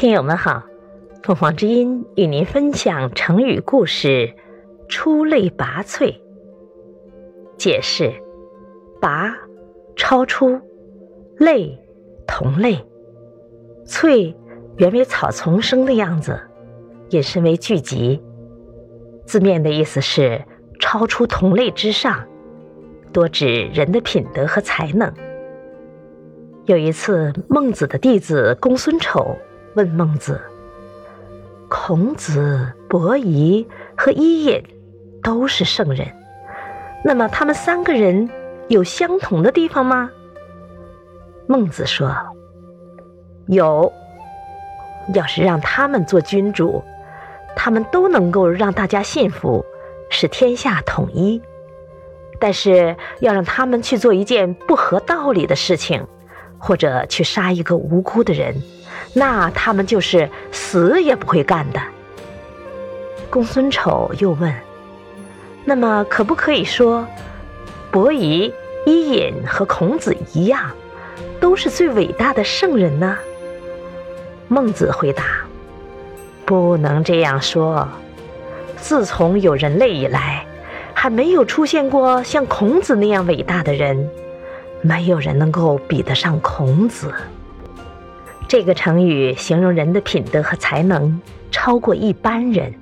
听友们好，凤凰之音与您分享成语故事“出类拔萃”。解释：拔，超出；类，同类；萃，原为草丛生的样子，引申为聚集。字面的意思是超出同类之上，多指人的品德和才能。有一次，孟子的弟子公孙丑。问孟子：“孔子、伯夷和伊尹都是圣人，那么他们三个人有相同的地方吗？”孟子说：“有。要是让他们做君主，他们都能够让大家信服，使天下统一。但是要让他们去做一件不合道理的事情，或者去杀一个无辜的人。”那他们就是死也不会干的。公孙丑又问：“那么可不可以说，伯夷、伊尹和孔子一样，都是最伟大的圣人呢？”孟子回答：“不能这样说。自从有人类以来，还没有出现过像孔子那样伟大的人，没有人能够比得上孔子。”这个成语形容人的品德和才能超过一般人。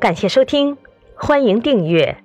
感谢收听，欢迎订阅。